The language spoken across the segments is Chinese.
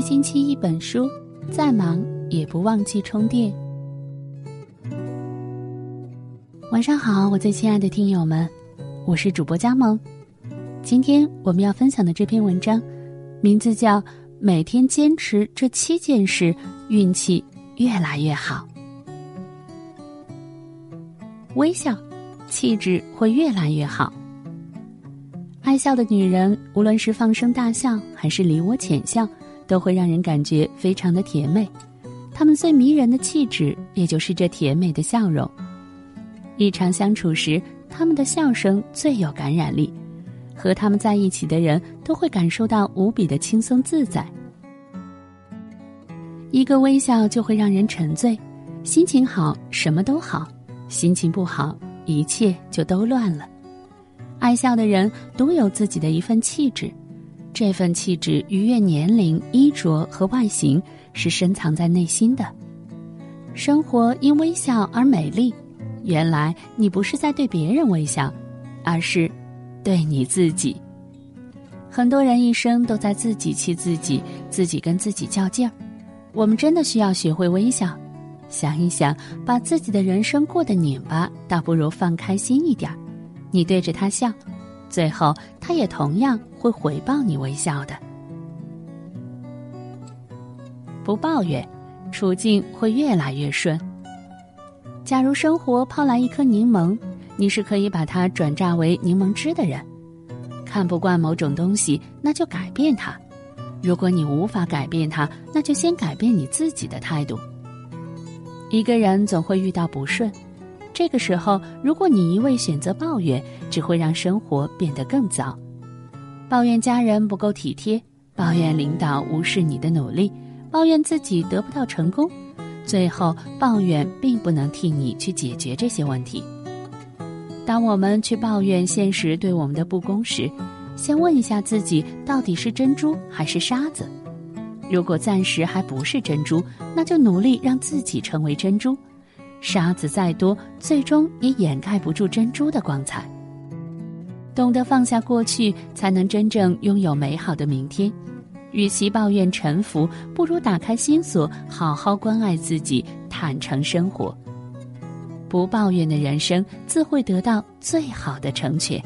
一星期一本书，再忙也不忘记充电。晚上好，我最亲爱的听友们，我是主播佳萌。今天我们要分享的这篇文章，名字叫《每天坚持这七件事，运气越来越好》。微笑，气质会越来越好。爱笑的女人，无论是放声大笑还是梨涡浅笑，都会让人感觉非常的甜美。他们最迷人的气质，也就是这甜美的笑容。日常相处时，他们的笑声最有感染力，和他们在一起的人都会感受到无比的轻松自在。一个微笑就会让人沉醉，心情好什么都好，心情不好一切就都乱了。爱笑的人独有自己的一份气质，这份气质逾越年龄、衣着和外形，是深藏在内心的。生活因微笑而美丽，原来你不是在对别人微笑，而是对你自己。很多人一生都在自己气自己，自己跟自己较劲儿。我们真的需要学会微笑，想一想，把自己的人生过得拧巴，倒不如放开心一点儿。你对着他笑，最后他也同样会回报你微笑的。不抱怨，处境会越来越顺。假如生活抛来一颗柠檬，你是可以把它转榨为柠檬汁的人。看不惯某种东西，那就改变它。如果你无法改变它，那就先改变你自己的态度。一个人总会遇到不顺。这个时候，如果你一味选择抱怨，只会让生活变得更糟。抱怨家人不够体贴，抱怨领导无视你的努力，抱怨自己得不到成功，最后抱怨并不能替你去解决这些问题。当我们去抱怨现实对我们的不公时，先问一下自己，到底是珍珠还是沙子？如果暂时还不是珍珠，那就努力让自己成为珍珠。沙子再多，最终也掩盖不住珍珠的光彩。懂得放下过去，才能真正拥有美好的明天。与其抱怨沉浮，不如打开心锁，好好关爱自己，坦诚生活。不抱怨的人生，自会得到最好的成全。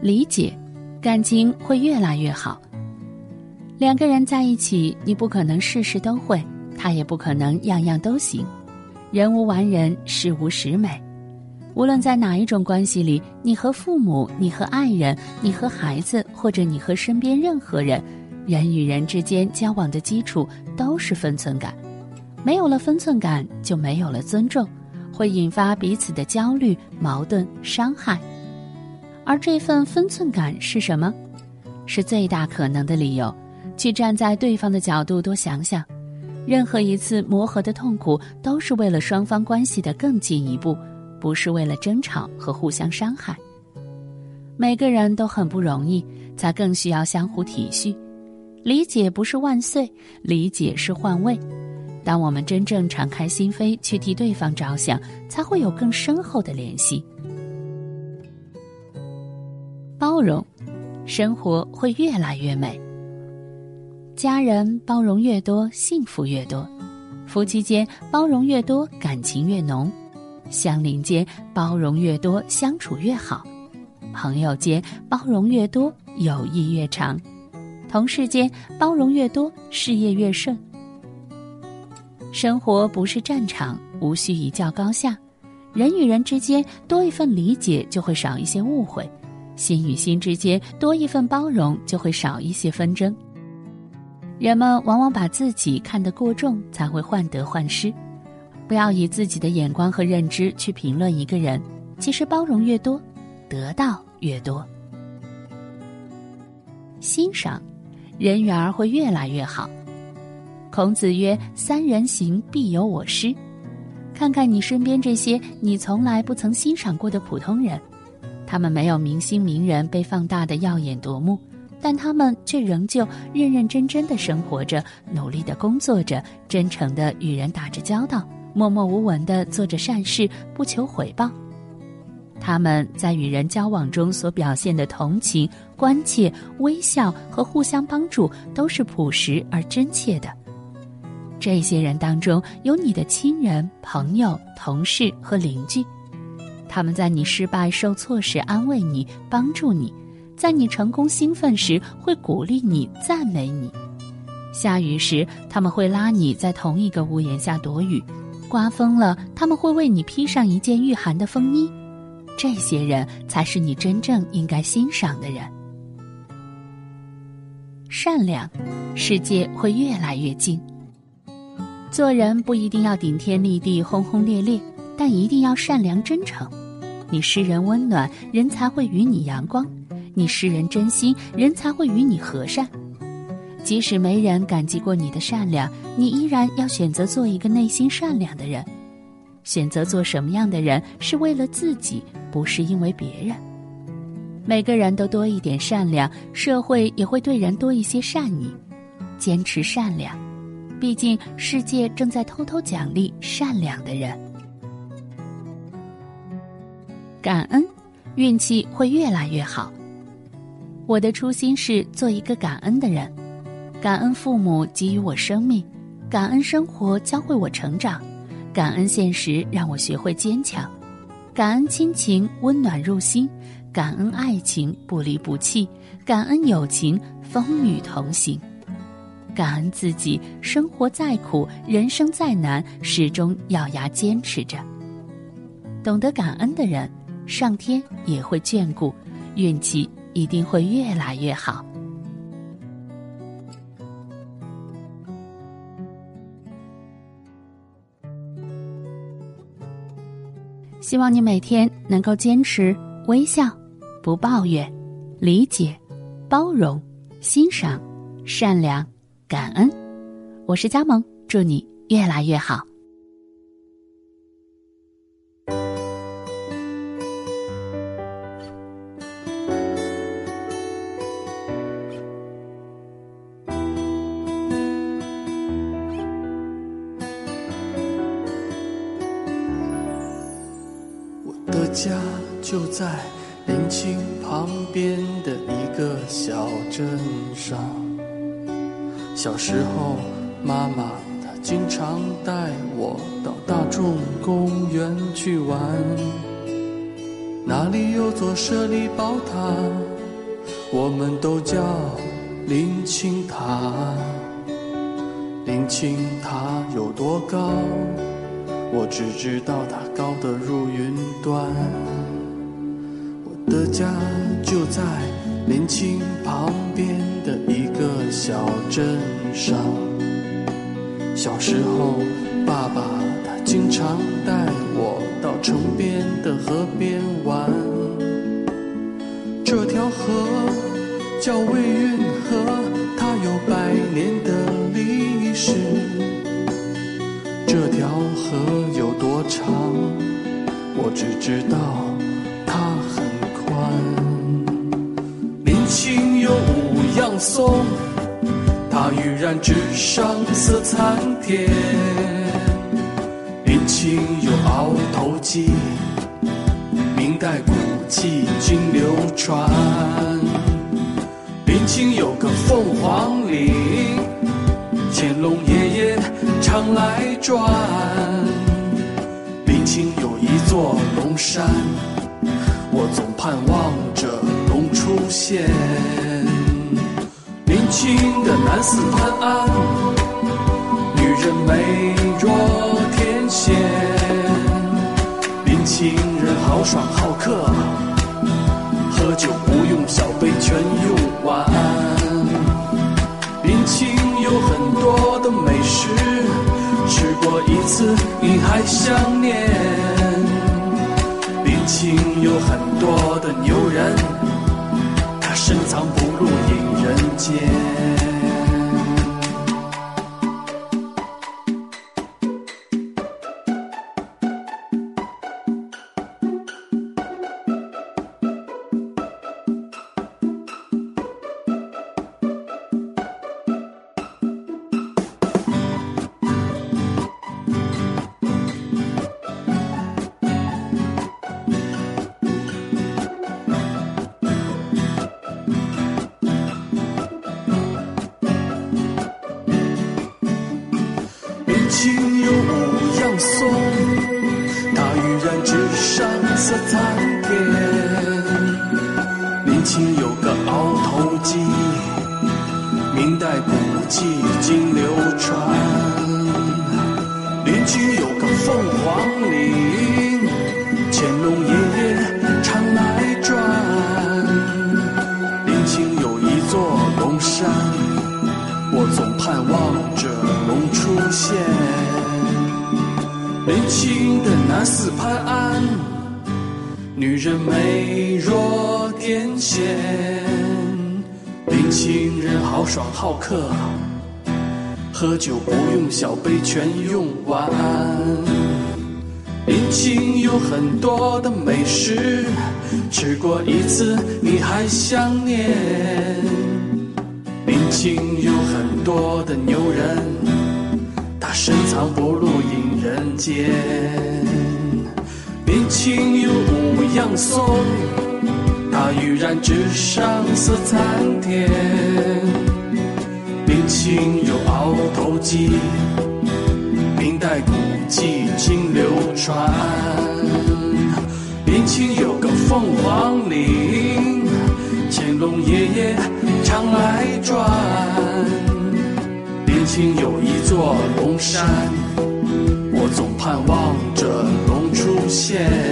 理解，感情会越来越好。两个人在一起，你不可能事事都会。他也不可能样样都行，人无完人，事无十美。无论在哪一种关系里，你和父母，你和爱人，你和孩子，或者你和身边任何人，人与人之间交往的基础都是分寸感。没有了分寸感，就没有了尊重，会引发彼此的焦虑、矛盾、伤害。而这份分寸感是什么？是最大可能的理由。去站在对方的角度多想想。任何一次磨合的痛苦，都是为了双方关系的更进一步，不是为了争吵和互相伤害。每个人都很不容易，才更需要相互体恤、理解。不是万岁，理解是换位。当我们真正敞开心扉去替对方着想，才会有更深厚的联系。包容，生活会越来越美。家人包容越多，幸福越多；夫妻间包容越多，感情越浓；相邻间包容越多，相处越好；朋友间包容越多，友谊越长；同事间包容越多，事业越顺。生活不是战场，无需一较高下。人与人之间多一份理解，就会少一些误会；心与心之间多一份包容，就会少一些纷争。人们往往把自己看得过重，才会患得患失。不要以自己的眼光和认知去评论一个人。其实包容越多，得到越多。欣赏，人缘儿会越来越好。孔子曰：“三人行，必有我师。”看看你身边这些你从来不曾欣赏过的普通人，他们没有明星名人被放大的耀眼夺目。但他们却仍旧认认真真的生活着，努力的工作着，真诚的与人打着交道，默默无闻的做着善事，不求回报。他们在与人交往中所表现的同情、关切、微笑和互相帮助，都是朴实而真切的。这些人当中有你的亲人、朋友、同事和邻居，他们在你失败受挫时安慰你、帮助你；在你成功兴奋时会鼓励你、赞美你。下雨时，他们会拉你在同一个屋檐下躲雨；刮风了，他们会为你披上一件御寒的风衣。这些人才是你真正应该欣赏的人。善良，世界会越来越近。做人不一定要顶天立地、轰轰烈烈，但一定要善良真诚。你施人温暖，人才会与你阳光；你施人真心，人才会与你和善。即使没人感激过你的善良，你依然要选择做一个内心善良的人。选择做什么样的人，是为了自己，不是因为别人。每个人都多一点善良，社会也会对人多一些善意。坚持善良。毕竟，世界正在偷偷奖励善良的人。感恩，运气会越来越好。我的初心是做一个感恩的人，感恩父母给予我生命，感恩生活教会我成长，感恩现实让我学会坚强，感恩亲情温暖入心，感恩爱情不离不弃，感恩友情风雨同行。感恩自己，生活再苦，人生再难，始终咬牙坚持着。懂得感恩的人，上天也会眷顾，运气一定会越来越好。希望你每天能够坚持微笑，不抱怨，理解，包容，欣赏，善良。感恩，我是佳萌，祝你越来越好。家就在临清旁边的一个小镇上。小时候，妈妈她经常带我到大众公园去玩，那里有座舍利宝塔，我们都叫林清塔。林清塔有多高？我只知道它高得如云端。我的家就在。林清旁边的一个小镇上，小时候，爸爸他经常带我到城边的河边玩。这条河叫魏运河，它有百年的历史。这条河有多长，我只知道它很宽。情有五样松，它欲染纸上色参天。林清有鳌头鸡，明代古迹今流传。林清有个凤凰岭，乾隆爷爷常来转。林清有一座龙山，我总盼望着龙。出现，年轻的南寺潘安，女人美若天仙，年轻人豪爽好客，喝酒不用小杯全用次你还想念。毕竟有很多的牛人。他深藏不露隐人间。天仙，领情人豪爽好客，喝酒不用小杯全用完。临清有很多的美食，吃过一次你还想念。临清有很多的牛人，他深藏不露引人见。临清有五样松，他跃然纸上色参天。临清有鳌头鸡。明代古迹今流传，明清有个凤凰岭，乾隆爷爷常来转。明清有一座龙山，我总盼望着龙出现。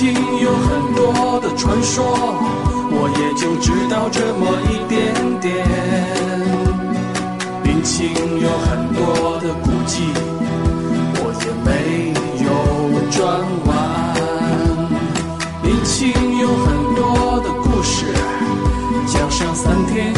心有很多的传说我也就知道这么一点点。冰清有很多的古迹我也没有转弯。冰清有很多的故事讲上三天